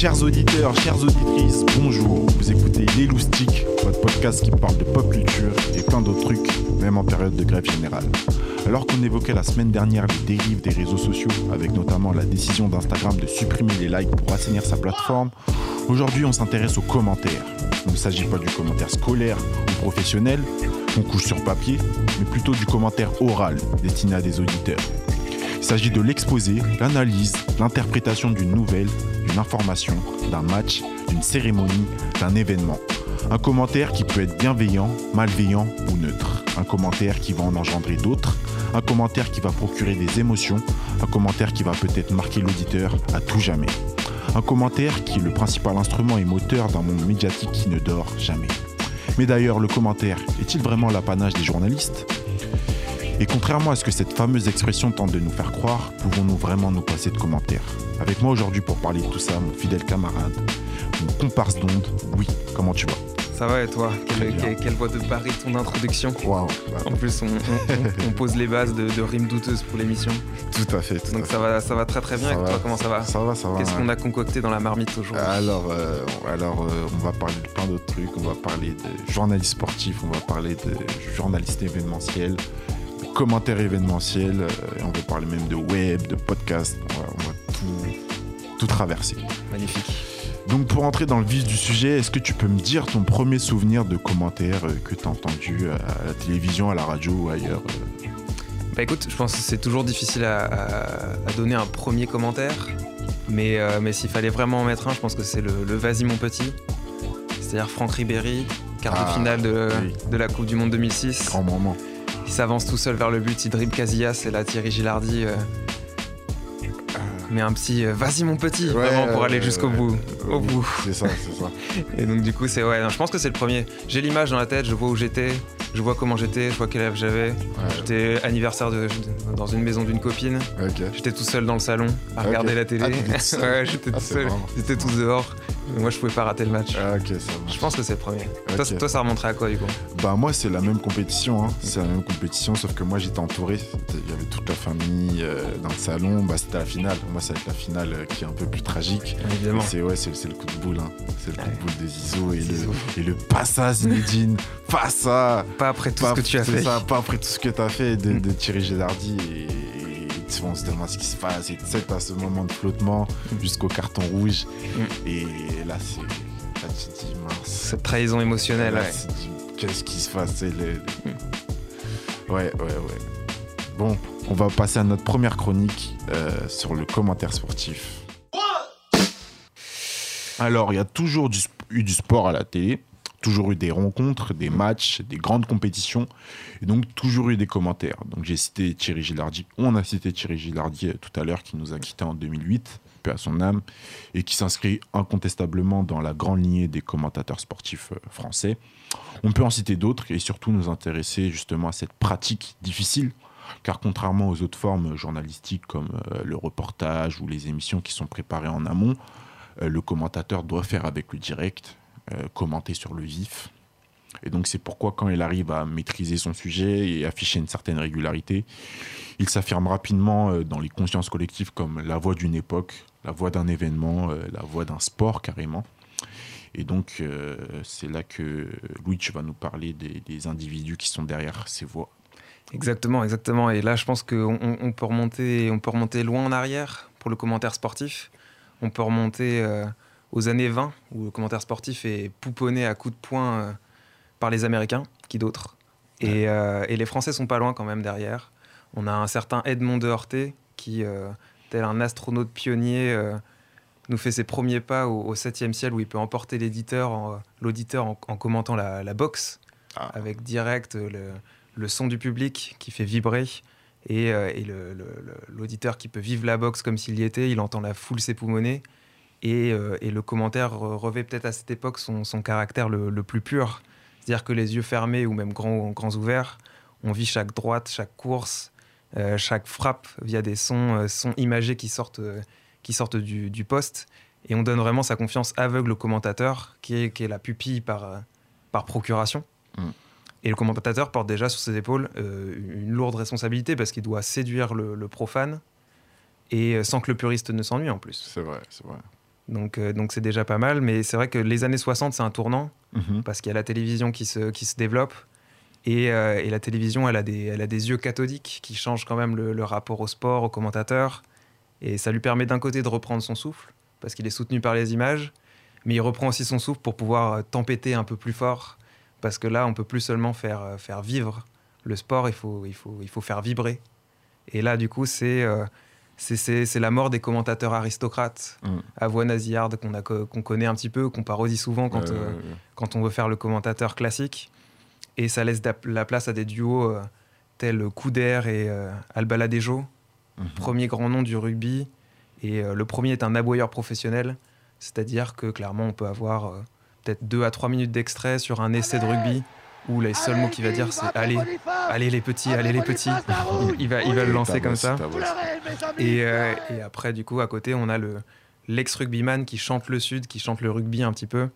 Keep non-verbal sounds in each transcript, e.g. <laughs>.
Chers auditeurs, chères auditrices, bonjour. Vous écoutez Les Loustiques, votre podcast qui parle de pop culture et plein d'autres trucs, même en période de grève générale. Alors qu'on évoquait la semaine dernière les dérives des réseaux sociaux, avec notamment la décision d'Instagram de supprimer les likes pour assainir sa plateforme, aujourd'hui on s'intéresse aux commentaires. Il ne s'agit pas du commentaire scolaire ou professionnel, qu'on couche sur papier, mais plutôt du commentaire oral destiné à des auditeurs. Il s'agit de l'exposé, l'analyse, l'interprétation d'une nouvelle, d'une information, d'un match, d'une cérémonie, d'un événement. Un commentaire qui peut être bienveillant, malveillant ou neutre. Un commentaire qui va en engendrer d'autres. Un commentaire qui va procurer des émotions. Un commentaire qui va peut-être marquer l'auditeur à tout jamais. Un commentaire qui est le principal instrument et moteur d'un monde médiatique qui ne dort jamais. Mais d'ailleurs, le commentaire est-il vraiment l'apanage des journalistes? Et contrairement à ce que cette fameuse expression tente de nous faire croire, pouvons-nous vraiment nous passer de commentaires Avec moi aujourd'hui pour parler de tout ça, mon fidèle camarade, mon comparse d'onde, oui, comment tu vas Ça va et toi quelle, bien. quelle, quelle voix de baril ton introduction Waouh, En plus, on, on- <laughs> on pose les bases de, de rimes douteuses pour l'émission. tout à fait, tout Donc à ça va, ça va très très bien. Ça et va. toi, comment ça va fait. Ça va, ça va. Qu'est-ce ouais. qu'on a concocté dans la marmite aujourd'hui Alors, euh, alors euh, on va parler de plein d'autres trucs. On va parler de journalistes sportifs, on va parler de journalistes événementiels, commentaires événementiels, euh, et on va parler même de web, de podcast. On va, on va tout, tout traverser. Magnifique. Donc, pour entrer dans le vif du sujet, est-ce que tu peux me dire ton premier souvenir de commentaires euh, que tu as entendu à la télévision, à la radio ou ailleurs euh? Bah écoute, je pense que c'est toujours difficile à, à- à donner un premier commentaire. Mais, euh, mais s'il fallait vraiment en mettre un, je pense que c'est le, le Vas-y mon petit. C'est-à-dire Franck Ribéry, quart Ah, de finale de, oui. de la Coupe du Monde 2006. Grand moment. Il s'avance tout seul vers le but, il dribble Casillas et là Thierry Gilardi euh, met un petit euh, vas-y mon petit Ouais, vraiment pour aller euh, jusqu'au bout. Au bout. C'est ça, c'est ça. <laughs> Et donc du coup c'est ouais, non, je pense que c'est le premier. J'ai l'image dans la tête, je vois où j'étais, je vois comment j'étais, je vois quel âge j'avais. Ouais, J'étais anniversaire de, dans une maison d'une copine. J'étais tout seul dans le salon à regarder la télé. Ah, <laughs> ouais, j'étais Ah, tout seul. Ils étaient tous dehors. Moi je pouvais pas rater le match. Ah, ça. Je pense que c'est le premier. Toi, toi, ça remonterait à quoi du coup? Bah moi c'est la même compétition, hein. c'est la même compétition sauf que moi j'étais entouré, il y avait toute la famille euh, dans le salon, bah c'était la finale, moi ça va être la finale euh, qui est un peu plus tragique. Évidemment. Et C'est ouais, le coup de boule, hein. c'est le coup de boule de Zizou et Zizou. le, et le pas ça Zinedine, pas ça, Pas après tout pas, ce que tu as fait. ça, pas après tout ce que tu as fait de, Mm. de Thierry Gélardi et, et on se demande ce qui se passe et tu sais t'as ce moment de flottement Mm. jusqu'au carton rouge Mm. et là c'est là tu te dis mince. Cette trahison émotionnelle. Qu'est-ce qui se passe c'est le- Ouais, ouais, ouais. Bon, on va passer à notre première chronique euh, sur le commentaire sportif. Alors, il y a toujours du eu du sport à la télé, toujours eu des rencontres, des matchs, des grandes compétitions, et donc toujours eu des commentaires. Donc j'ai cité Thierry Gilardi, on a cité Thierry Gilardi euh, tout à l'heure, qui nous a quittés en 2008, paix à son âme, et qui s'inscrit incontestablement dans la grande lignée des commentateurs sportifs euh, français. On peut en citer d'autres et surtout nous intéresser justement à cette pratique difficile, car contrairement aux autres formes journalistiques comme euh, le reportage ou les émissions qui sont préparées en amont, le commentateur doit faire avec le direct, commenter sur le vif. Et donc c'est pourquoi quand il arrive à maîtriser son sujet et afficher une certaine régularité, il s'affirme rapidement euh, dans les consciences collectives comme la voix d'une époque, la voix d'un événement, euh, la voix d'un sport carrément. Et donc euh, c'est là que Louis, tu vas nous parler des, individus qui sont derrière ces voix. Exactement, exactement. Et là, je pense qu'on on- peut, remonter, on peut remonter loin en arrière pour le commentaire sportif. On peut remonter euh, aux années 20, où le commentaire sportif est pouponné à coups de poing euh, par les Américains, qui d'autres. Et, euh, et les Français sont pas loin quand même derrière. On a un certain Edmond de Horté, qui, euh, tel un astronaute pionnier, euh, nous fait ses premiers pas au, au 7e ciel, où il peut emporter l'éditeur, l'auditeur en, en commentant la, la boxe, Ah. avec direct le, le son du public qui fait vibrer et, et l'auditeur qui peut vivre la boxe comme s'il y était, il entend la foule s'époumoner et, euh, et le commentaire re- revêt peut-être à cette époque son, son caractère le, le plus pur. C'est-à-dire que les yeux fermés ou même grands, grands ouverts, on vit chaque droite, chaque course, euh, chaque frappe via des sons, euh, sons imagés qui sortent, euh, qui sortent du, du poste et on donne vraiment sa confiance aveugle au commentateur qui est, qui est la pupille par, par procuration. Mm. Et le commentateur porte déjà sur ses épaules une lourde responsabilité parce qu'il doit séduire le, le profane et sans que le puriste ne s'ennuie en plus. C'est vrai, c'est vrai. Donc, euh, donc c'est déjà pas mal. Mais c'est vrai que les années 60, c'est un tournant Mhm. parce qu'il y a la télévision qui se, qui se développe. Et, euh, et la télévision, elle a, des, elle a des yeux cathodiques qui changent quand même le, le rapport au sport, aux commentateurs. Et ça lui permet d'un côté de reprendre son souffle, parce qu'il est soutenu par les images, mais il reprend aussi son souffle pour pouvoir euh, tempêter un peu plus fort, parce que là, on peut plus seulement faire, faire vivre le sport, il faut, il, faut, il faut faire vibrer. Et là, du coup, c'est euh, c'est- la mort des commentateurs aristocrates, Mm. à voix nasillarde qu'on connaît un petit peu, qu'on parodie souvent quand, Euh, euh, quand on veut faire le commentateur classique. Et ça laisse la place à des duos euh, tels Couder et Albaladejo, mhm. premier grand nom du rugby. Et le premier est un aboyeur professionnel, c'est-à-dire que clairement on peut avoir peut-être deux à trois minutes d'extrait sur un essai de rugby où les seuls mots qu'il va dire c'est allez, allez les petits, allez les petits. Il va, il va le lancer comme ça. Et, euh, et après, du coup, à côté, on a le l'ex-rugbyman qui chante le Sud, qui chante le rugby un petit peu,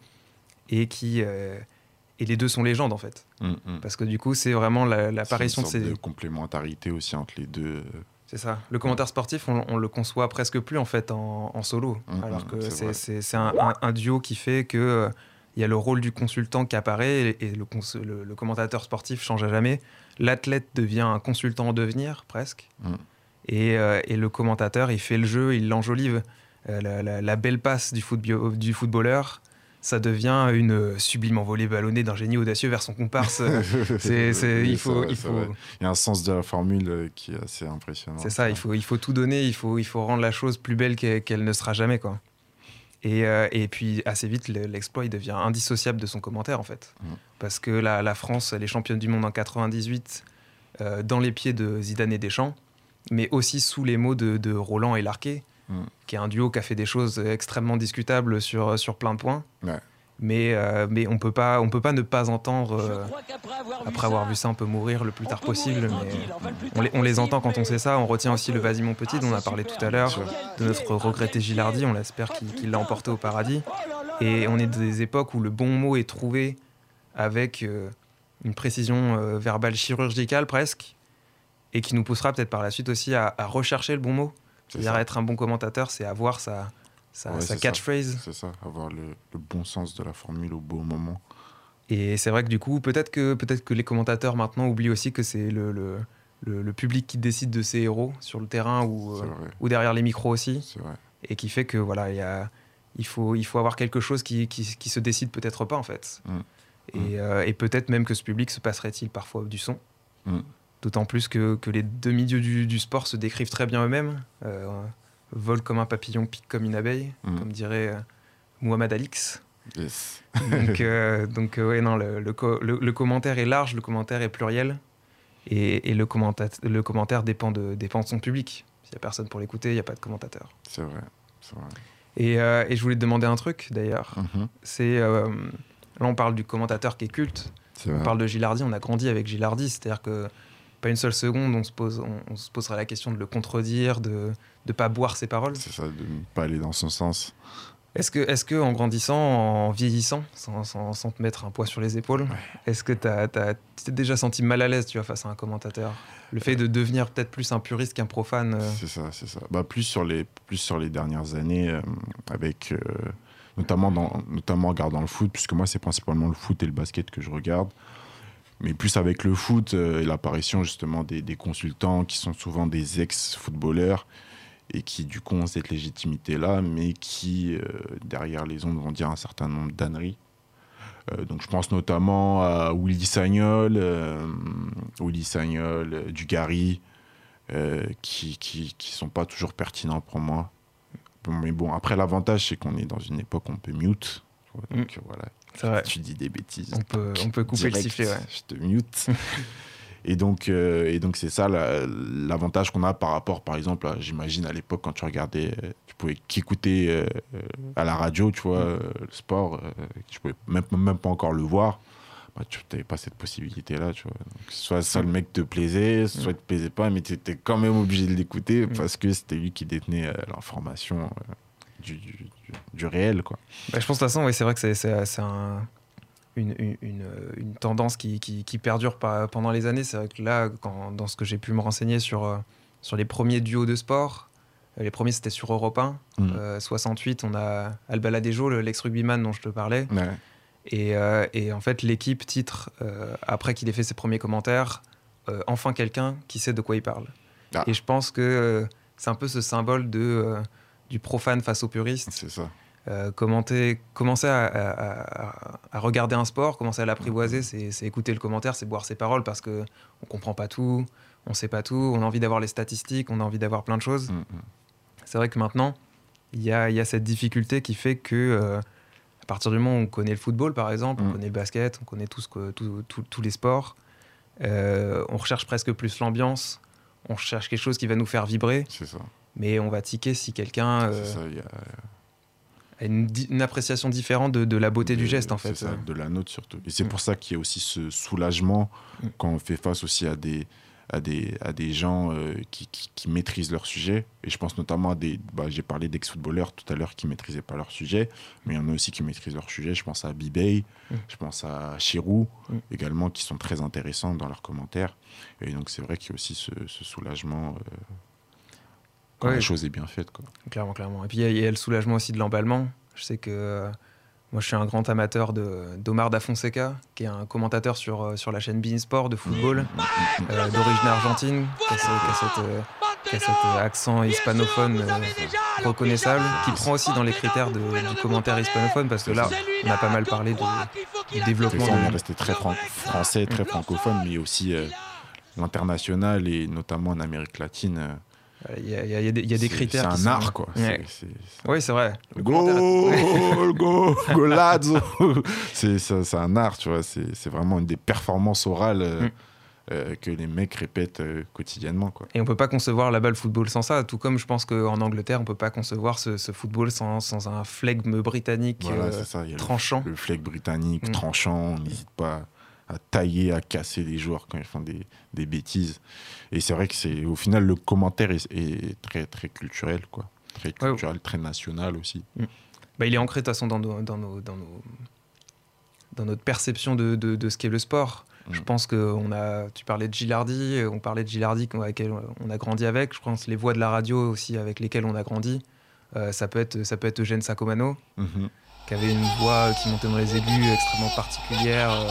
et qui euh, et les deux sont légendes en fait, Mm, mm. parce que du coup, c'est vraiment la- l'apparition de C'est une ces. sorte de complémentarité aussi entre les deux. C'est ça. Le commentaire sportif, on, on le conçoit presque plus en fait en, en solo, Mhm, alors que c'est un, un- un duo qui fait que euh, il y a le rôle du consultant qui apparaît et, le, cons- le- le commentateur sportif change à jamais. L'athlète devient un consultant en devenir presque, et, euh, et le commentateur il fait le jeu, il l'enjolive. Euh, la, la- la belle passe du, footballeur, ça devient une euh, sublime envolée ballonnée d'un génie audacieux vers son comparse. <laughs> C'est, c'est- Oui, il faut, faut, y a un sens de la formule euh, qui est assez impressionnant. c'est ça, il faut, il faut tout donner, il faut, il faut rendre la chose plus belle qu'elle, qu'elle ne sera jamais. Quoi. Et, euh, et puis assez vite, le- l'exploit il devient indissociable de son commentaire en fait. Mm. Parce que la, la France, elle est championne du monde en 98 euh, dans les pieds de Zidane et Deschamps, mais aussi sous les mots de, de Roland et Larquet, Mm. qui est un duo qui a fait des choses extrêmement discutables sur, sur plein de points. Ouais. Mais, euh, mais on peut pas, on peut pas ne pas entendre, euh, après avoir vu ça, on peut mourir le plus tard possible. Mais on les, on les entend quand on sait ça. On retient aussi le Vas-y mon petit dont on a parlé tout à l'heure, de notre regretté Gilardi. On espère qu'il l'a emporté au paradis. Et on est des époques où le bon mot est trouvé avec euh, une précision euh, verbale chirurgicale presque, et qui nous poussera peut-être par la suite aussi à, à rechercher le bon mot. C'est C'est-à-dire être un bon commentateur, c'est avoir sa, sa, Ouais, catchphrase. C'est ça, avoir le, le bon sens de la formule au bon moment. Et c'est vrai que du coup, peut-être que, peut que les commentateurs maintenant oublient aussi que c'est le, le, le- public qui décide de ses héros sur le terrain ou, euh, ou derrière les micros aussi. vrai. Et qui fait que voilà, il y a, il, faut, il faut avoir quelque chose qui, qui, qui se décide peut-être pas en fait. Mm. Et, euh, et peut-être même que ce public se passerait-il parfois du son. Mm. D'autant plus que, que les demi-dieux du, du sport se décrivent très bien eux-mêmes. Euh, vole comme un papillon, pique comme une abeille, Mm. comme dirait euh, Muhammad Alix. Yes. Donc, <laughs> euh, donc euh, ouais, non, le, le co- le- le commentaire est large, le commentaire est pluriel. Et, et le, commenta- le commentaire dépend de, dépend de son public. S'il n'y a personne pour l'écouter, il n'y a pas de commentateur. C'est vrai. Vrai. Et, euh, et je voulais te demander un truc d'ailleurs. Mhm. C'est. là, on parle du commentateur qui est culte. On parle de Gilardi, on a grandi avec Gilardi. C'est-à-dire que pas une seule seconde, on se, pose, on, on se posera la question de le contredire, de ne pas boire ses paroles. C'est ça, de ne pas aller dans son sens. Est-ce que, est que en grandissant, en vieillissant, sans, sans- sans te mettre un poids sur les épaules, est-ce que tu t'es déjà senti mal à l'aise tu vois, face à un commentateur? Le fait de devenir peut-être plus un puriste qu'un profane euh, C'est ça, c'est ça. Bah, plus, sur les, plus sur les dernières années, euh, avec, euh, notamment, dans, notamment en regardant le foot, puisque moi, c'est principalement le foot et le basket que je regarde. Mais plus avec le foot euh, et l'apparition justement des, des consultants qui sont souvent des ex-footballeurs et qui du coup ont cette légitimité-là, mais qui, euh, derrière les ondes, vont dire un certain nombre d'âneries. Euh, donc je pense notamment à Willy Sagnol, euh, Willy Sagnol, Dugarry, euh, qui, qui, qui sont pas toujours pertinents pour moi. Bon, mais bon, après l'avantage c'est qu'on est dans une époque où on peut mute. Donc voilà, vrai. tu dis des bêtises. On peut, on peut couper direct, le sifflet. Ouais. Je te mute. <laughs> et donc, euh, et donc c'est ça la- l'avantage qu'on a par rapport, par exemple, j'imagine à l'époque quand tu regardais, euh, tu pouvais qu'écouter euh, à la radio, tu vois, euh, le sport, euh, tu pouvais même, même pas encore le voir. Bah, tu n'avais pas cette possibilité-là, tu vois. Donc, soit ça le mec te plaisait, soit il te plaisait pas, mais tu étais quand même obligé de l'écouter Mm. parce que c'était lui qui détenait l'information du, du, du- réel, quoi. Bah, je pense de toute façon, oui, c'est vrai que c'est- c'est un- une, une- une- tendance qui, qui- qui perdure par- pendant les années. C'est vrai que là, quand- dans ce que j'ai pu me renseigner sur, euh, sur les premiers duos de sport, Les premiers, c'était sur Europe 1. Mm. 68, on a Albaladejo, le- l'ex-rugbyman dont je te parlais. Ouais. Et, euh, et en fait, l'équipe titre, euh, après qu'il ait fait ses premiers commentaires, euh, enfin quelqu'un qui sait de quoi il parle. Ah. Et je pense que euh, c'est un peu ce symbole de, euh, du profane face au puriste. C'est ça. Euh, commenter, commencer à, à- à- à regarder un sport, commencer à l'apprivoiser, c'est c'est écouter le commentaire, c'est boire ses paroles parce que on comprend pas tout, on sait pas tout, on a envie d'avoir les statistiques, on a envie d'avoir plein de choses. Mm, mm. C'est vrai que maintenant, il y a, il y a cette difficulté qui fait que, euh, à partir du moment où on connaît le football, par exemple, on Mm. connaît le basket, on connaît tous les sports, euh, on recherche presque plus l'ambiance, on cherche quelque chose qui va nous faire vibrer, C'est ça. Mais on va tiquer si quelqu'un euh, une, une appréciation différente de, de la beauté du geste, en fait. ça, de la note surtout. Et c'est Mm. pour ça qu'il y a aussi ce soulagement Mm. quand on fait face aussi à des, à des, à des gens euh, qui, qui- qui maîtrisent leur sujet. Et je pense notamment à des. Bah, J'ai parlé d'ex-footballeurs tout à l'heure qui ne maîtrisaient pas leur sujet, mais il y en a aussi qui maîtrisent leur sujet. Je pense à Bibey, Mm. je pense à Chirou également, qui sont très intéressants dans leurs commentaires. Et donc c'est vrai qu'il y a aussi ce, ce soulagement euh, quand Ouais. la chose est bien faite. Quoi. Clairement, clairement. Et puis il y a- il y, a le soulagement aussi de l'emballement. Je sais que euh, moi je suis un grand amateur d'Omar Da Fonseca, qui est un commentateur sur, euh, sur la chaîne Bein Sport de football, euh, d'origine argentine, qui a, cette, qui cet accent hispanophone euh, reconnaissable, qui prend aussi dans les critères de- du commentaire hispanophone, parce que là on a pas mal parlé de, du développement on est resté très fran- français, très francophone, mais aussi l'international et notamment en Amérique latine. Il y a, il y des, il y a des c'est- critères. C'est un sont- art, quoi. Ouais. Oui, c'est vrai. Le Go, go, <laughs> golazzo. c'est un art, tu vois. C'est c'est vraiment une des performances orales euh, Mm. euh, que les mecs répètent euh, quotidiennement, quoi. Et on peut pas concevoir là-bas le football sans ça, tout comme je pense qu'en Angleterre, on peut pas concevoir ce, ce football sans, sans un flegme britannique Voilà, euh, ça. A le- tranchant. le, flag britannique Mm. tranchant. On n'hésite pas à tailler, à casser les joueurs quand ils font des, des bêtises. Et c'est vrai que c'est au final le commentaire est, est très très culturel, quoi. Très Ouais. culturel, très national aussi. Bah, il est ancré de toute façon dans, nos, dans, nos, dans, nos- dans notre perception de, de, de ce qu'est le sport. Je Mm. pense que on a, tu parlais de Gilardi, on parlait de Gilardi avec lequel on a grandi avec. Je pense les voix de la radio aussi avec lesquelles on a grandi. Euh, ça, peut être, ça peut être Eugène Sacomano, Mhm. Qui avait une voix qui montait dans les aigus extrêmement particulière. euh,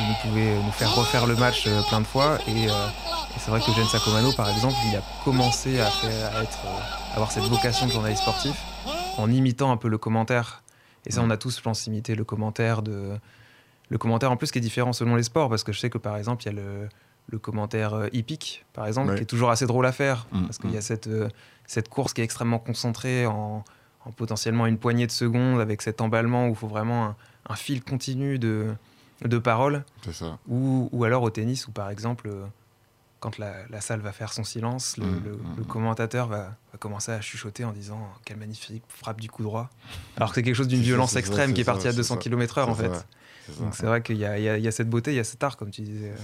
il nous pouvait nous faire refaire le match euh, plein de fois. Et, euh, et c'est vrai que Eugène Sacomano, par exemple, il a commencé à, faire, à être, avoir cette vocation de journaliste sportif en imitant un peu le commentaire. Et ça, on a tous, je pense, imité le commentaire de. Le commentaire en plus qui est différent selon les sports, parce que je sais que par exemple, il y a le, le commentaire hippique, par exemple, Ouais. qui est toujours assez drôle à faire, Mm, parce qu'il y mm. a cette, euh, cette course qui est extrêmement concentrée en, en potentiellement une poignée de secondes, avec cet emballement où il faut vraiment un, un fil continu de, de paroles, C'est ça. ou, ou alors au tennis, où par exemple, euh, quand la, la salle va faire son silence, le, Mm, le- mm, le mm. commentateur va, va commencer à chuchoter en disant quelle magnifique frappe du coup droit. Alors que c'est quelque chose d'une violence ça, extrême qui est ça, partie à c'est 200 ça. km/h en fait. Donc c'est vrai qu'il y, a- il y y a cette beauté, il y a cet art, comme tu disais. Euh.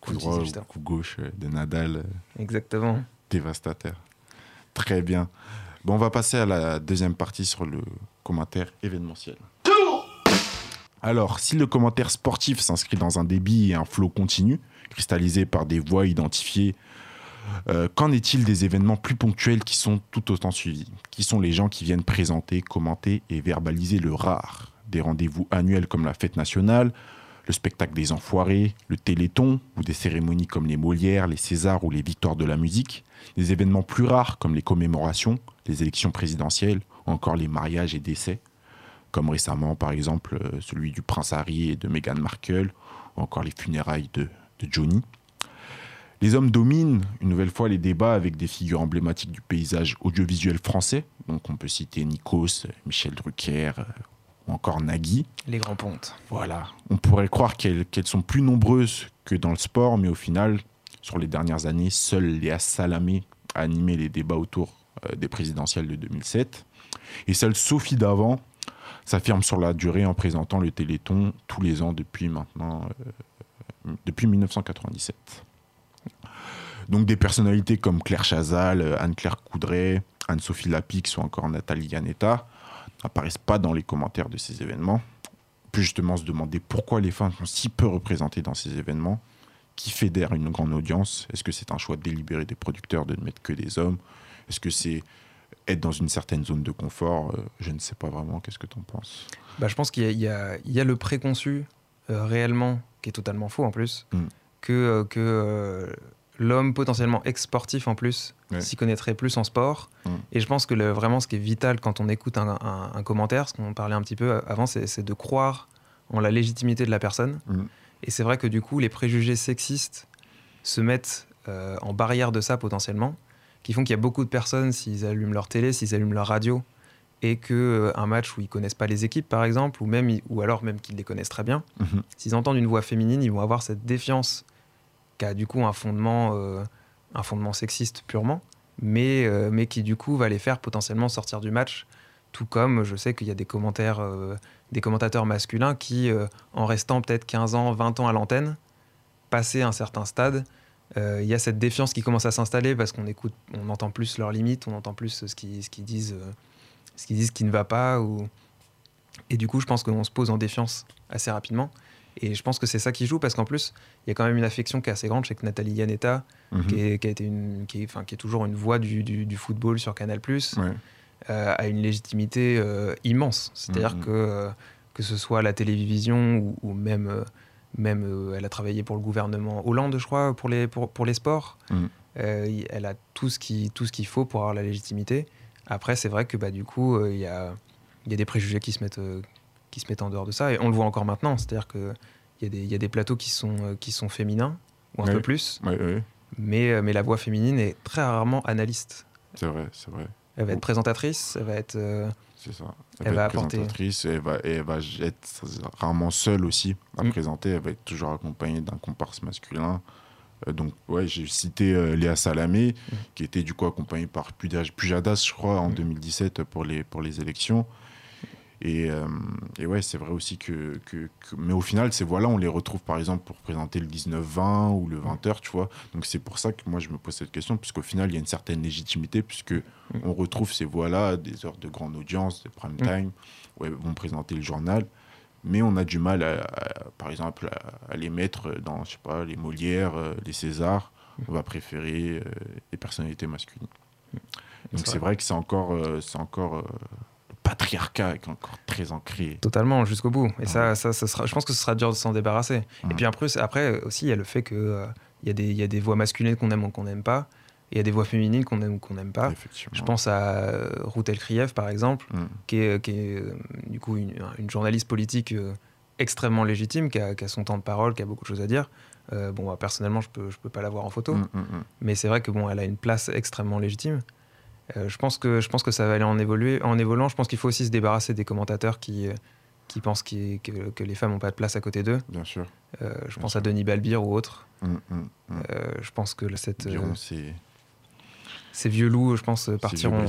Coup tu droit disais coup gauche euh, de Nadal, Exactement. dévastateur. Très bien. Bon, on va passer à la deuxième partie sur le commentaire événementiel. Alors, si le commentaire sportif s'inscrit dans un débit et un flot continu, cristallisé par des voix identifiées, euh, qu'en est-il des événements plus ponctuels qui sont tout autant suivis? Qui sont les gens qui viennent présenter, commenter et verbaliser le rare? Des rendez-vous annuels comme la fête nationale, le spectacle des enfoirés, le téléthon, ou des cérémonies comme les Molières, les Césars ou les victoires de la musique, des événements plus rares comme les commémorations, les élections présidentielles, ou encore les mariages et décès, comme récemment par exemple euh, celui du prince Harry et de Meghan Markle, ou encore les funérailles de, Johnny. Les hommes dominent une nouvelle fois les débats avec des figures emblématiques du paysage audiovisuel français, donc on peut citer Nikos, Michel Drucker, euh, ou encore Nagui. Les grands pontes. Voilà. On pourrait croire qu'elles sont plus nombreuses que dans le sport, mais au final, sur les dernières années, seule Léa Salamé a animé les débats autour euh, des présidentielles de 2007. Et seule Sophie Davant s'affirme sur la durée en présentant le Téléthon tous les ans depuis maintenant, euh, depuis 1997. Donc des personnalités comme Claire Chazal, euh, Anne-Claire Coudray, Anne-Sophie Lapix ou encore Nathalie Yanetta n'apparaissent pas dans les commentaires de ces événements. On peut justement se demander pourquoi les femmes sont si peu représentées dans ces événements, qui fédèrent une grande audience. Est-ce que c'est un choix délibéré des producteurs de ne mettre que des hommes? Est-ce que c'est être dans une certaine zone de confort? Euh, je ne sais pas vraiment. Qu'est-ce que tu en penses? Bah, Je pense qu'il y, y, a le préconçu euh, réellement, qui est totalement faux en plus, mm. que, euh, que l'homme potentiellement ex-sportif en plus s'y connaîtrait plus en sport. Mm. Et je pense que le, vraiment ce qui est vital quand on écoute un, un, commentaire, ce qu'on parlait un petit peu avant, c'est de croire en la légitimité de la personne. Mm. Et c'est vrai que du coup, les préjugés sexistes se mettent en barrière de ça potentiellement qui font qu'il y a beaucoup de personnes, s'ils allument leur télé, s'ils allument leur radio, et que euh, un match où ils connaissent pas les équipes, par exemple, ou même, ou alors même qu'ils les connaissent très bien, mhm. s'ils entendent une voix féminine, ils vont avoir cette défiance qui a du coup un fondement, euh, un fondement sexiste purement, mais, euh, mais qui du coup va les faire potentiellement sortir du match. Tout comme je sais qu'il y a des commentaires, des commentateurs masculins qui, en restant peut-être 15 ans, 20 ans à l'antenne, passé un certain stade, il y a cette défiance qui commence à s'installer parce qu'on écoute, on entend plus leurs limites, on entend plus ce qu'ils disent disent qui ne va pas. Et du coup, je pense qu'on se pose en défiance assez rapidement. Et je pense que c'est ça qui joue parce qu'en plus, il y a quand même une affection qui est assez grande. Je sais que Nathalie Yanetta, mhm. qui, est, qui, a été une, qui, est, enfin, qui est toujours une voix du, du, football sur Canal, euh, a une légitimité euh, immense. C'est-à-dire mhm. que, euh, que ce soit à la télévision ou, même, même elle a travaillé pour le gouvernement Hollande, je crois, pour les, pour, pour les sports. Mhm. elle a tout ce qu'il faut pour avoir la légitimité. Après, c'est vrai que bah, du coup, il y, a, y, a, des préjugés qui se, mettent, qui se mettent en dehors de ça. Et on le voit encore maintenant. C'est-à-dire qu'il y, y, a des plateaux qui sont, euh, qui sont féminins, ou un peu plus. Mais, mais la voix féminine est très rarement analyste. C'est vrai, c'est vrai. Elle va être présentatrice, elle va être. c'est ça. Elle, va, être présentatrice et elle va, et elle va être rarement seule aussi à mm. présenter. Elle va être toujours accompagnée d'un comparse masculin. Euh, donc, ouais, j'ai cité euh, Léa Salamé, mmh. qui était du coup accompagnée par Pujadas, je crois, en 2017 mmh. pour les, pour les élections. Et, euh, et ouais, c'est vrai aussi que, que, Mais au final, ces voix-là, on les retrouve par exemple pour présenter le 19-20 ou le 20h, tu vois. Donc c'est pour ça que moi, je me pose cette question, puisqu'au final, il y a une certaine légitimité, puisque mmh. on retrouve ces voix-là, des heures de grande audience, de prime time, où elles vont présenter le journal mais on a du mal, à, par exemple, à, les mettre dans, je sais pas, les Molières, euh, les Césars. On va préférer euh, les personnalités masculines. Donc c'est vrai que c'est encore, euh, c'est encore patriarcat est encore très ancré. Totalement, jusqu'au bout. Et ça, ça, ça, sera, je pense que ce sera dur de s'en débarrasser. Et puis après, après aussi, il y a le fait qu'il il y, y, a des voix masculines qu'on aime ou qu'on n'aime pas il y a des voix féminines qu'on aime ou qu'on n'aime pas. Je pense à euh, Ruth Elkrieff, par exemple, mm. qui est, qui est euh, du coup une, journaliste politique euh, extrêmement légitime, qui a, son temps de parole, qui a beaucoup de choses à dire. bon, personnellement, je peux, je peux pas la voir en photo, mm, mm, mais c'est vrai que bon, elle a une place extrêmement légitime. Je pense que je pense que ça va aller en évoluer, en évoluant. Je pense qu'il faut aussi se débarrasser des commentateurs qui qui pensent que, que, les femmes n'ont pas de place à côté d'eux. Bien sûr. je pense à Denis Balbir ou autres. je pense que cette. c'est ces vieux loups, je pense, partiront,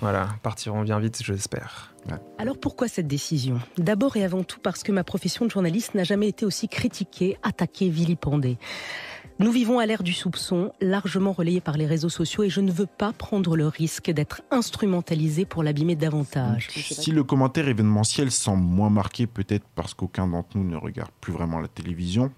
voilà, partiront bien vite, j'espère. Alors pourquoi cette décision? D'abord et avant tout parce que ma profession de journaliste n'a jamais été aussi critiquée, attaquée, vilipendée. Nous vivons à l'ère du soupçon, largement relayé par les réseaux sociaux, et je ne veux pas prendre le risque d'être instrumentalisé pour l'abîmer davantage. Si le commentaire événementiel semble moins marqué, peut-être parce qu'aucun d'entre nous ne regarde plus vraiment la télévision,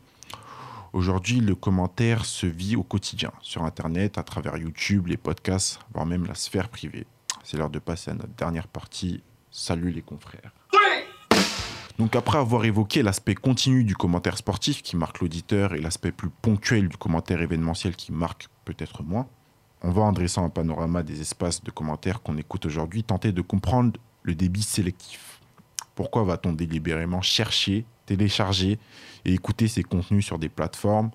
Aujourd'hui, le commentaire se vit au quotidien, sur Internet, à travers YouTube, les podcasts, voire même la sphère privée. C'est l'heure de passer à notre dernière partie. Salut les confrères. Donc après avoir évoqué l'aspect continu du commentaire sportif qui marque l'auditeur et l'aspect plus ponctuel du commentaire événementiel qui marque peut-être moins, on va en dressant un panorama des espaces de commentaires qu'on écoute aujourd'hui tenter de comprendre le débit sélectif. Pourquoi va-t-on délibérément chercher télécharger et écouter ces contenus sur des plateformes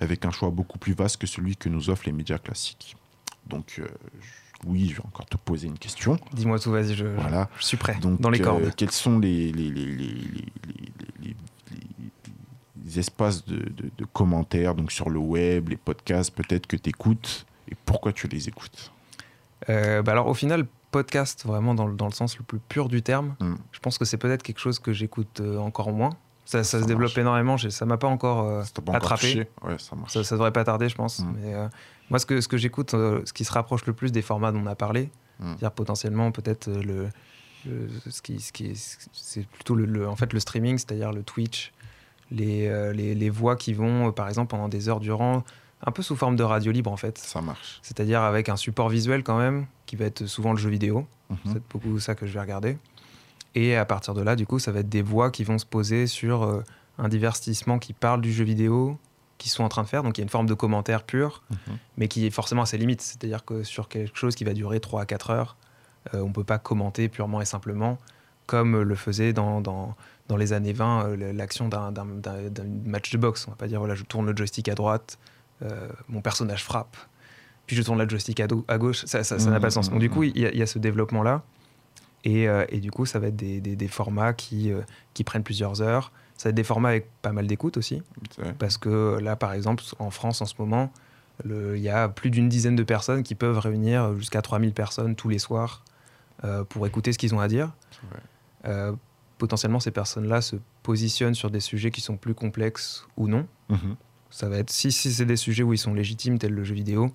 avec un choix beaucoup plus vaste que celui que nous offrent les médias classiques. Donc, euh, oui, je vais encore te poser une question. Dis-moi tout, vas-y, je, voilà. je, suis prêt, Donc, dans les cordes. Euh, quels sont les, les, les, les espaces de, de, commentaires donc sur le web, les podcasts peut-être que tu écoutes et pourquoi tu les écoutes? Euh, bah Alors, au final, podcast, vraiment dans le, dans le, sens le plus pur du terme, hmm. je pense que c'est peut-être quelque chose que j'écoute encore moins ça, se développe énormément. Ça m'a pas encore euh, attrapé. ça, ça, devrait pas tarder, je pense. Mm. Mais, euh, moi, ce que, ce que j'écoute, euh, ce qui se rapproche le plus des formats dont on a parlé, mm. c'est-à-dire potentiellement peut-être le, ce qui, ce qui c'est plutôt le, en fait le streaming, c'est-à-dire le Twitch, les, les, les, voix qui vont, par exemple, pendant des heures durant, un peu sous forme de radio libre en fait. Ça marche. C'est-à-dire avec un support visuel quand même qui va être souvent le jeu vidéo. Mhm. C'est beaucoup ça que je vais regarder. Et à partir de là, du coup, ça va être des voix qui vont se poser sur euh, un divertissement qui parle du jeu vidéo, qu'ils sont en train de faire. Donc il y a une forme de commentaire pur, Mhm. mais qui est forcément à ses limites. C'est-à-dire que sur quelque chose qui va durer 3 à 4 heures, euh, on ne peut pas commenter purement et simplement comme le faisait dans, dans, dans les années 20 euh, l'action d'un match de boxe. On va pas dire, voilà, je tourne le joystick à droite, mon personnage frappe, puis je tourne le joystick à, gauche. Ça ça- ça n'a pas de sens. Donc du coup, il y, a- il y a ce développement-là. Et, euh, et du coup, ça va être des, des- des formats qui, euh, qui prennent plusieurs heures. Ça va être des formats avec pas mal d'écoute aussi. Parce que là, par exemple, en France, en ce moment, il y a plus d'une dizaine de personnes qui peuvent réunir jusqu'à 3000 personnes tous les soirs euh, pour écouter ce qu'ils ont à dire. Euh, potentiellement, ces personnes-là se positionnent sur des sujets qui sont plus complexes ou non. Mhm. Ça va être, si, si c'est des sujets où ils sont légitimes, tels le jeu vidéo,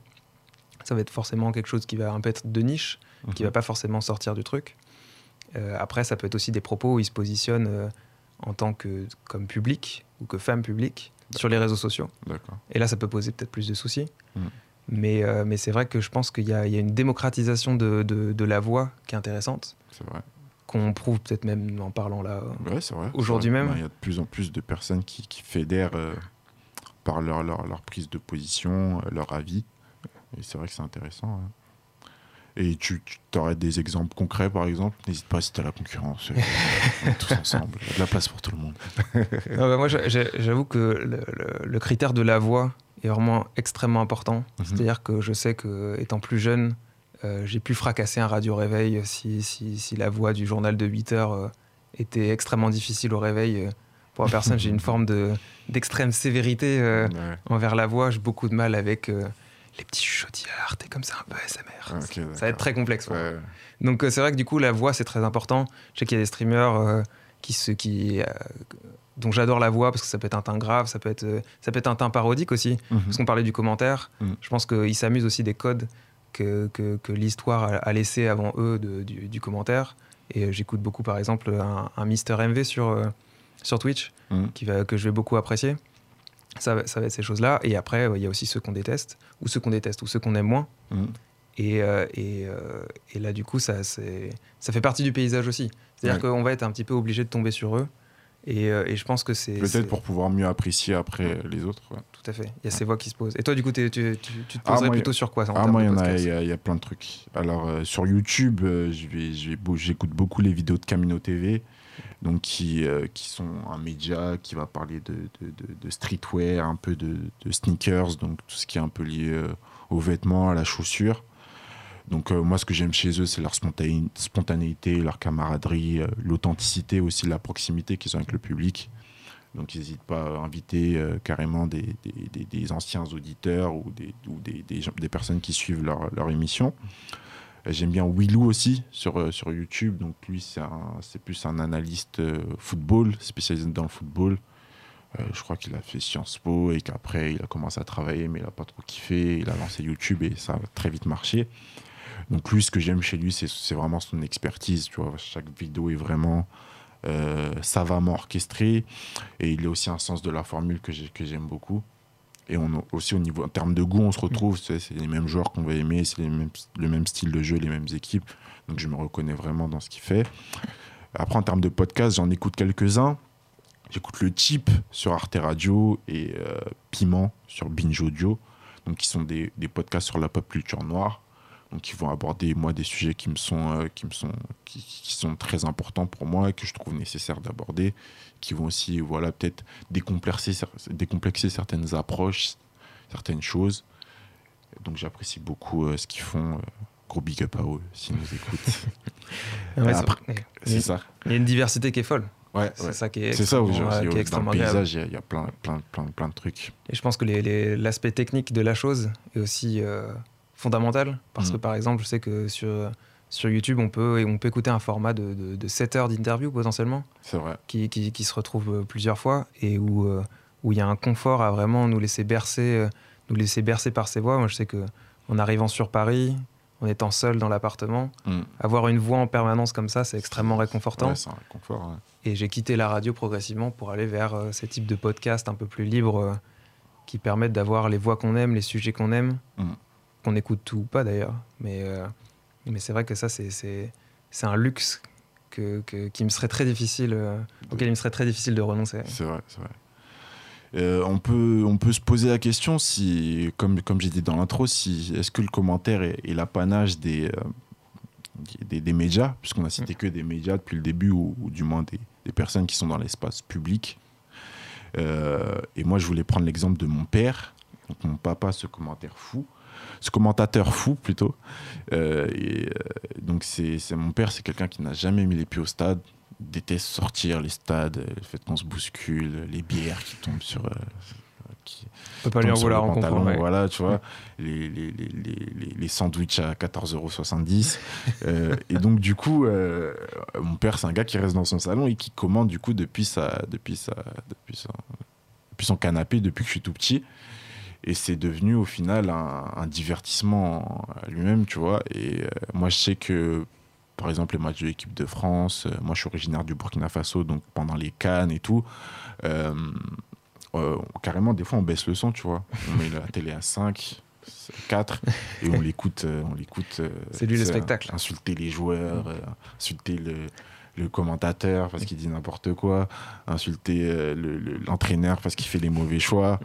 ça va être forcément quelque chose qui va un peu être de niche, qui Mhm. va pas forcément sortir du truc. Euh, après, ça peut être aussi des propos où ils se positionnent euh, en tant que comme public ou que femme publique sur les réseaux sociaux. Et là, ça peut poser peut-être plus de soucis. Mm. Mais, euh, mais c'est vrai que je pense qu'il y, y a une démocratisation de, de- de la voix qui est intéressante, C'est vrai. qu'on prouve peut-être même en parlant là. Ouais. Aujourd'hui même. Ben, Il y a de plus en plus de personnes qui, qui fédèrent par leur, leur, leur prise de position, leur avis. Et c'est vrai que c'est intéressant. ouais. Et tu, tu aurais des exemples concrets, par exemple? N'hésite pas si tu as la concurrence. euh, on est tous <laughs> ensemble. Il y a de la place pour tout le monde. <laughs> Non, bah, moi, j'a- j'a- j'avoue que le, le- le critère de la voix est vraiment extrêmement important. Mhm. C'est-à-dire que je sais que étant plus jeune, euh, j'ai pu fracasser un radio-réveil si, si, si la voix du journal de 8 heures euh, était extrêmement difficile au réveil. pour la personne, j'ai une <laughs> forme de- d'extrême sévérité euh, Ouais. envers la voix. J'ai beaucoup de mal avec les petits chuchotillards, t'es comme ça un peu ASMR. Ah, ça va être très complexe. Ouais. Donc euh, c'est vrai que du coup la voix c'est très important. Je sais qu'il y a des streamers euh, qui se qui euh, dont j'adore la voix parce que ça peut être un teint grave, ça peut être euh, ça peut être un teint parodique aussi. Mhm. Parce qu'on parlait du commentaire, Mhm. je pense qu'ils s'amusent aussi des codes que, que, que l'histoire a, a laissé avant eux de- du, du commentaire. Et j'écoute beaucoup par exemple un, un Mister MV sur sur Twitch Mhm. qui va, que je vais beaucoup apprécier. Ça, va- ça va être ces choses-là. Et après, euh, il y a aussi ceux qu'on déteste, ou ceux qu'on déteste, ou ceux qu'on aime moins. Mhm. Et, euh, et, euh, et là, du coup, ça, ça fait partie du paysage aussi. C'est-à-dire Ouais. qu'on va être un petit peu obligé de tomber sur eux. Et, euh, et je pense que c'est. Peut-être pour pouvoir mieux apprécier après les autres. ouais. Tout à fait. Il y a ces voix qui se posent. Et toi, du coup, tu, tu, tu te Ah, poserais moi, plutôt sur quoi en Ah, moi, il y y, a- il y a plein de trucs. Alors, sur YouTube, j'écoute beaucoup les vidéos de Camino TV, donc qui, euh, qui sont un média qui va parler de, de, streetwear, un peu de, sneakers, donc tout ce qui est un peu lié euh, aux vêtements, à la chaussure. Donc, euh, moi, ce que j'aime chez eux, c'est leur spontané- spontanéité, leur camaraderie, l'authenticité aussi, la proximité qu'ils ont avec le public. Donc, ils n'hésitent pas à inviter carrément des, des- des- anciens auditeurs ou des, ou des, des personnes qui suivent leur, leur émission. J'aime bien Willou aussi sur, euh, sur YouTube. Donc, lui, c'est plus un analyste euh, football, spécialisé dans le football. Euh, je crois qu'il a fait Sciences Po et qu'après, il a commencé à travailler, mais il n'a pas trop kiffé. Il a lancé YouTube et ça a très vite marché. Donc, lui, ce que j'aime chez lui, c'est vraiment son expertise. Tu vois, chaque vidéo est vraiment savamment orchestrée. Et il a aussi un sens de la formule que j'aime beaucoup. Et on, aussi, au niveau, en termes de goût, on se retrouve. C'est les mêmes joueurs qu'on va aimer, c'est le même style de jeu, les mêmes équipes. Donc, je me reconnais vraiment dans ce qu'il fait. Après, en termes de podcast, j'en écoute quelques-uns. J'écoute le Chip sur Arte Radio et euh, Piment sur Binge Audio, donc qui sont des, des podcasts sur la pop culture noire, donc qui vont aborder moi des sujets qui me sont euh, qui me sont qui, qui sont très importants pour moi et que je trouve nécessaire d'aborder, qui vont aussi voilà peut-être décomplexer cer- décomplexer certaines approches, certaines choses. Donc j'apprécie beaucoup euh, ce qu'ils font. euh, gros big up à eux s'ils nous écoutent. <laughs> Ouais, c'est ça. Il y a une diversité qui est folle. Ouais, C'est ouais. ça qui est C'est ça, extrêmement- qui est dans le extrêmement paysage, il y a- il y, a plein, plein, plein, plein de trucs. Et je pense que les- les- l'aspect technique de la chose est aussi euh, fondamental. Parce Mm. que par exemple, je sais que sur, sur YouTube, on peut, on peut écouter un format de, de, de 7 heures d'interview potentiellement, C'est vrai. qui, qui, qui se retrouve euh, plusieurs fois et où euh, où il y a un confort à vraiment nous laisser bercer, euh, nous laisser bercer par ses voix. Moi, je sais que en arrivant sur Paris, en étant seul dans l'appartement, Mm. avoir une voix en permanence comme ça, c'est extrêmement réconfortant. Ouais, c'est un réconfort. ouais. Et j'ai quitté la radio progressivement pour aller vers euh, ces types de podcasts un peu plus libres euh, qui permettent d'avoir les voix qu'on aime, les sujets qu'on aime, Mm. Qu'on écoute tout ou pas d'ailleurs. Mais, euh, Mais c'est vrai que ça, c'est un luxe que, qui me serait très difficile, euh, auquel il me serait très difficile de renoncer. C'est vrai, c'est vrai. Euh, on, peut, on peut se poser la question si, comme, comme j'ai dit dans l'intro, si, est-ce que le commentaire est, l'apanage des, des, des, médias, puisqu'on a cité mm. que des médias depuis le début, ou, du moins des, des, personnes qui sont dans l'espace public. et moi, je voulais prendre l'exemple de mon père, donc mon papa, ce commentaire fou ce commentateur fou plutôt. Euh, et, euh, donc c'est mon père, c'est quelqu'un qui n'a jamais mis les pieds au stade, déteste sortir les stades, le fait qu'on se bouscule, les bières qui tombent sur. Euh, qui peut pas lui en vouloir en comprendre. Voilà, tu vois, les, les, les, les, sandwichs à 14,70€. euh, et donc, du coup, mon père, c'est un gars qui reste dans son salon et qui commande, du coup, depuis, sa, depuis, sa, depuis, sa, depuis son canapé, depuis que je suis tout petit. Et c'est devenu au final un, divertissement lui-même, tu vois. Et euh, moi, je sais que, par exemple, les matchs de l'équipe de France, euh, moi, je suis originaire du Burkina Faso, donc pendant les Cannes et tout, euh, carrément, des fois, on baisse le son, tu vois. On met la télé à 5, 4 et on l'écoute on l'écoute c'est lui le spectacle insulter les joueurs insulter le, le commentateur parce qu'il dit n'importe quoi, insulter euh, l'entraîneur parce qu'il fait les mauvais choix.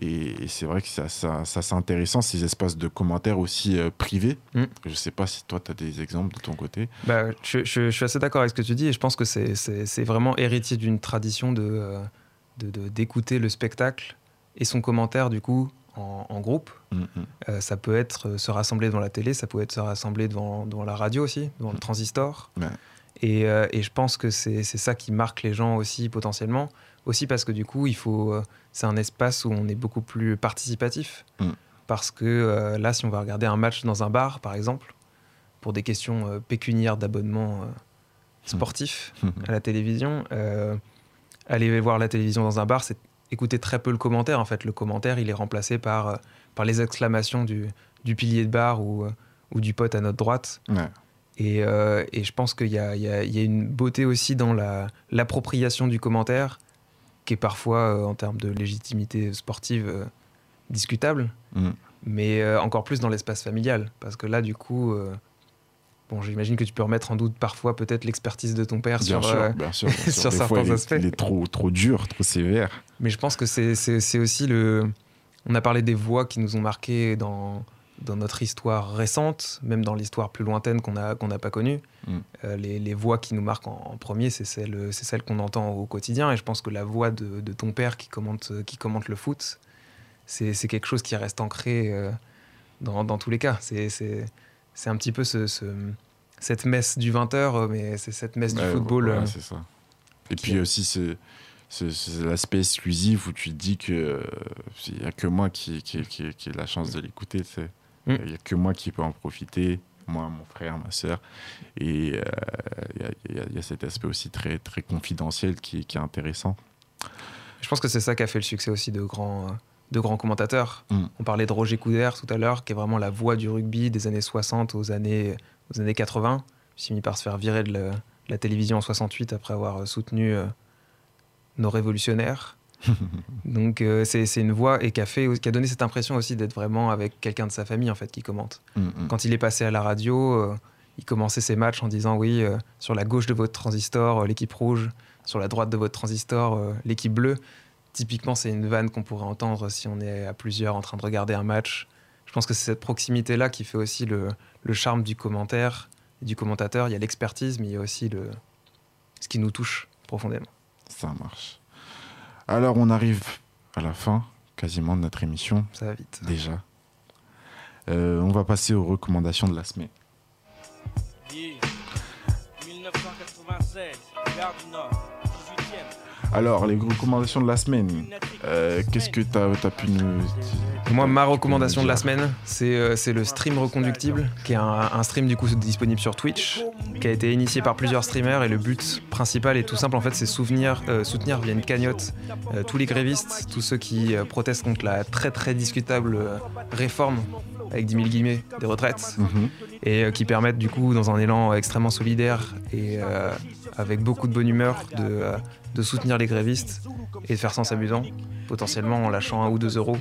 Et, c'est vrai que ça, ça, c'est intéressant, ces espaces de commentaires aussi euh, privés. Mm. Je sais pas si toi, tu as des exemples de ton côté. Bah, je, suis assez d'accord avec ce que tu dis et je pense que c'est vraiment héritier d'une tradition euh, de, d'écouter le spectacle et son commentaire, du coup, en, groupe. Mm, mm. ça peut être se rassembler devant la télé, ça peut être se rassembler devant, devant la radio aussi, devant le transistor. Euh, et, je pense que c'est ça qui marque les gens aussi potentiellement. Aussi parce que du coup, il faut, euh, c'est un espace où on est beaucoup plus participatif. Mm. Parce que euh, là, si on va regarder un match dans un bar, par exemple, pour des questions pécuniaires d'abonnement mm. sportif <laughs> à la télévision, aller voir la télévision dans un bar, c'est écouter très peu le commentaire. En fait, le commentaire, il est remplacé par, par les exclamations du, du pilier de bar ou, ou du pote à notre droite. Ouais. Euh, et, je pense qu'il y, a, une beauté aussi dans l'appropriation du commentaire, qui est parfois, euh, en termes de légitimité sportive, euh, discutable, mm. mais encore plus dans l'espace familial. Parce que là, du coup, bon, j'imagine que tu peux remettre en doute parfois peut-être l'expertise de ton père sur, <laughs> sur certains aspects. il est trop, trop dur, trop sévère. Mais je pense que c'est aussi le. On a parlé des voix qui nous ont marqués dans dans notre histoire récente, même dans l'histoire plus lointaine qu'on n'a qu'on pas connue, mm. euh, les, les, voix qui nous marquent en, premier, c'est celle, celle qu'on entend au quotidien. Et je pense que la voix de, de ton père qui commente, qui commente le foot, c'est quelque chose qui reste ancré euh, dans, dans, tous les cas. C'est un petit peu ce, ce, cette messe du 20h, mais c'est cette messe du football. Euh, c'est ça. Et puis aussi, c'est c'est l'aspect exclusif où tu te dis que il n'y a que moi qui, qui, qui, qui ai la chance de l'écouter. Mm. Il n'y a que moi qui peux en profiter, moi, mon frère, ma soeur. Et euh, il y, a cet aspect aussi très, très confidentiel qui, qui est intéressant. Je pense que c'est ça qui a fait le succès aussi de grands, de grands commentateurs. Mm. On parlait de Roger Coudert tout à l'heure, qui est vraiment la voix du rugby des années 60 aux années, aux années 80. Il s'est mis par se faire virer de la, télévision en 68 après avoir soutenu euh, nos révolutionnaires. <laughs> Donc euh, c'est une voix et qui a, fait, qui a donné cette impression aussi d'être vraiment avec quelqu'un de sa famille en fait qui commente. Mm, mm. Quand il est passé à la radio, euh, il commençait ses matchs en disant oui, euh, sur la gauche de votre transistor, l'équipe rouge, sur la droite de votre transistor, l'équipe bleue. Typiquement, c'est une vanne qu'on pourrait entendre si on est à plusieurs en train de regarder un match. Je pense que c'est cette proximité-là qui fait aussi le, le, charme du commentaire et du commentateur. Il y a l'expertise, mais il y a aussi le, ce qui nous touche profondément. Ça marche. Alors on arrive à la fin quasiment de notre émission. Ça va vite. Déjà. Euh, on va passer aux recommandations de la semaine. 1996, Gare du Nord. Alors, les recommandations de la semaine, euh, qu'est-ce que tu as, pu nous. Moi, ma recommandation de la semaine, c'est euh, le stream reconductible, qui est un, stream du coup disponible sur Twitch, qui a été initié par plusieurs streamers. Et le but principal est tout simple, en fait, c'est soutenir, euh, soutenir via une cagnotte tous les grévistes, tous ceux qui protestent contre la très très discutable réforme avec 10 000 guillemets des retraites mhm. Et qui permettent du coup dans un élan extrêmement solidaire et avec beaucoup de bonne humeur de, de soutenir les grévistes et de faire sans s'amusant, potentiellement en lâchant un ou deux euros.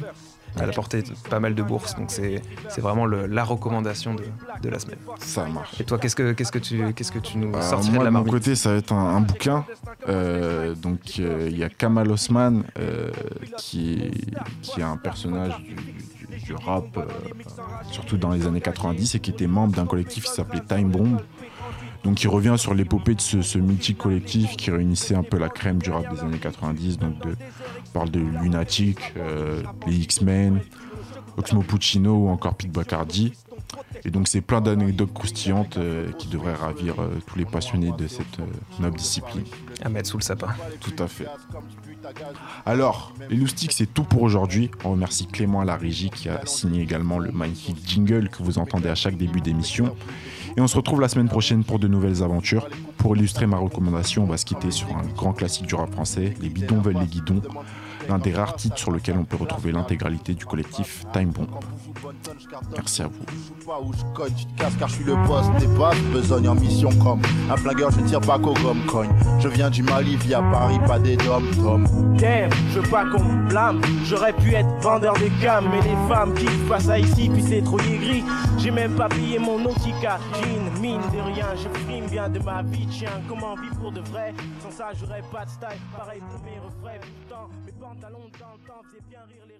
Elle a porté pas mal de bourses, donc c'est vraiment le, la recommandation de, de, la semaine. Ça marche. Et toi, qu'est-ce que, qu'est-ce que, tu, qu'est-ce que tu nous sortirais moi, de la de mon marmite côté, ça va être un, un bouquin. Euh, donc, euh, il y a Kamal Osman, euh, qui, est, qui est un personnage du, rap, euh, surtout dans les années 90, et qui était membre d'un collectif qui s'appelait Time Bomb. Donc, il revient sur l'épopée de ce, ce mythique collectif qui réunissait un peu la crème du rap des années 90. Donc, de, on parle de Lunatic, euh, les X-Men, Oxmo Puccino ou encore Pete Bacardi. Et donc c'est plein d'anecdotes croustillantes euh, qui devraient ravir euh, tous les passionnés de cette euh, noble discipline. à mettre sous le sapin. Tout à fait. Alors, les loustiques, c'est tout pour aujourd'hui. On remercie Clément à la régie qui a signé également le magnifique jingle que vous entendez à chaque début d'émission. Et on se retrouve la semaine prochaine pour de nouvelles aventures. Pour illustrer ma recommandation, on va se quitter sur un grand classique du rap français, Les bidons veulent les guidons, l'un des rares titres sur lequel on peut retrouver l'intégralité du collectif Time Bomb. Merci à vous. Pas où je cogne, tu te casses car je suis le boss des boss, besogne en mission comme un flingueur, je ne tire pas qu'au gomme cogne. Je viens du Mali via Paris, pas des dom tom. Damn, je veux pas qu'on me blâme. J'aurais pu être vendeur de gamme, mais les femmes qui passent à ici, puis c'est trop gris. J'ai même pas payé mon Nautica jean. Mine de rien, je frime bien de ma vie de chien. Comment vivre pour de vrai? Sans ça, j'aurais pas de style. Pareil pour mes refrains. Pantalons dans le temps faisaient bien rire.